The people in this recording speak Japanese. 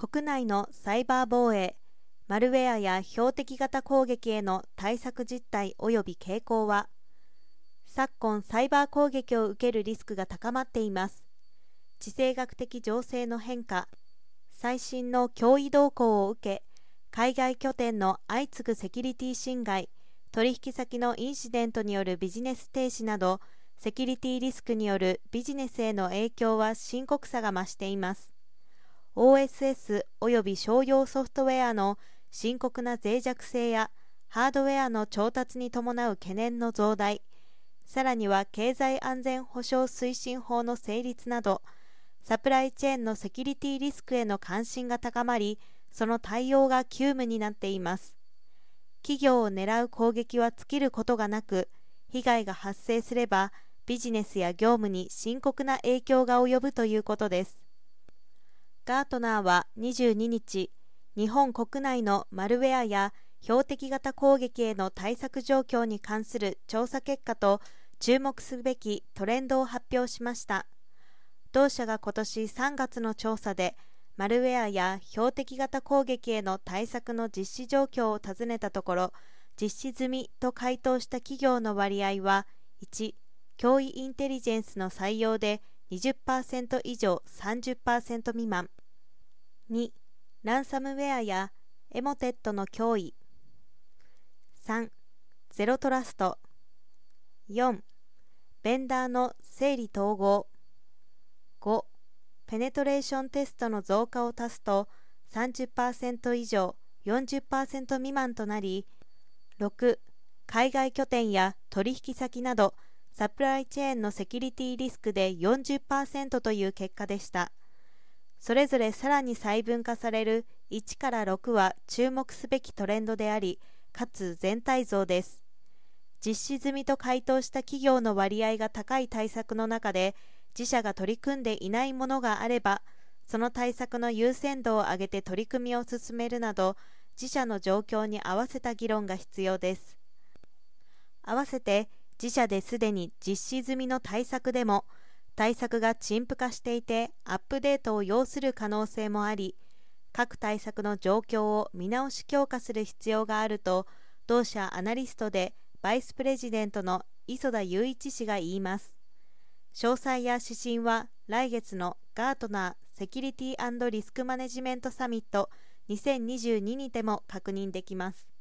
国内のサイバー防衛、マルウェアや標的型攻撃への対策実態及び傾向は、昨今サイバー攻撃を受けるリスクが高まっています。地政学的情勢の変化、最新の脅威動向を受け、海外拠点の相次ぐセキュリティ侵害、取引先のインシデントによるビジネス停止など、セキュリティリスクによるビジネスへの影響は深刻さが増しています。OSS 及び商用ソフトウェアの深刻な脆弱性やハードウェアの調達に伴う懸念の増大、さらには経済安全保障推進法の成立など、サプライチェーンのセキュリティリスクへの関心が高まり、その対応が急務になっています。企業を狙う攻撃は尽きることがなく、被害が発生すればビジネスや業務に深刻な影響が及ぶということです。ガートナーは22日、日本国内のマルウェアや標的型攻撃への対策状況に関する調査結果と注目すべきトレンドを発表しました。同社が今年3月の調査で、マルウェアや標的型攻撃への対策の実施状況を尋ねたところ、実施済みと回答した企業の割合は、1、脅威インテリジェンスの採用で20%以上30%未満。2、ランサムウェアやエモテットの脅威。3、ゼロトラスト。4、ベンダーの整理統合。5、ペネトレーションテストの増加を足すと30%以上40%未満となり、6、海外拠点や取引先などサプライチェーンのセキュリティリスクで40%という結果でした。それぞれさらに細分化される1から6は注目すべきトレンドであり、かつ全体像です。実施済みと回答した企業の割合が高い対策の中で、自社が取り組んでいないものがあれば、その対策の優先度を上げて取り組みを進めるなど、自社の状況に合わせた議論が必要です。合わせて、自社ですでに実施済みの対策でも、対策が陳腐化していてアップデートを要する可能性もあり、各対策の状況を見直し強化する必要があると、同社アナリストでバイスプレジデントの磯田雄一氏が言います。詳細や指針は来月のガートナーセキュリティリスクマネジメントサミット2022にても確認できます。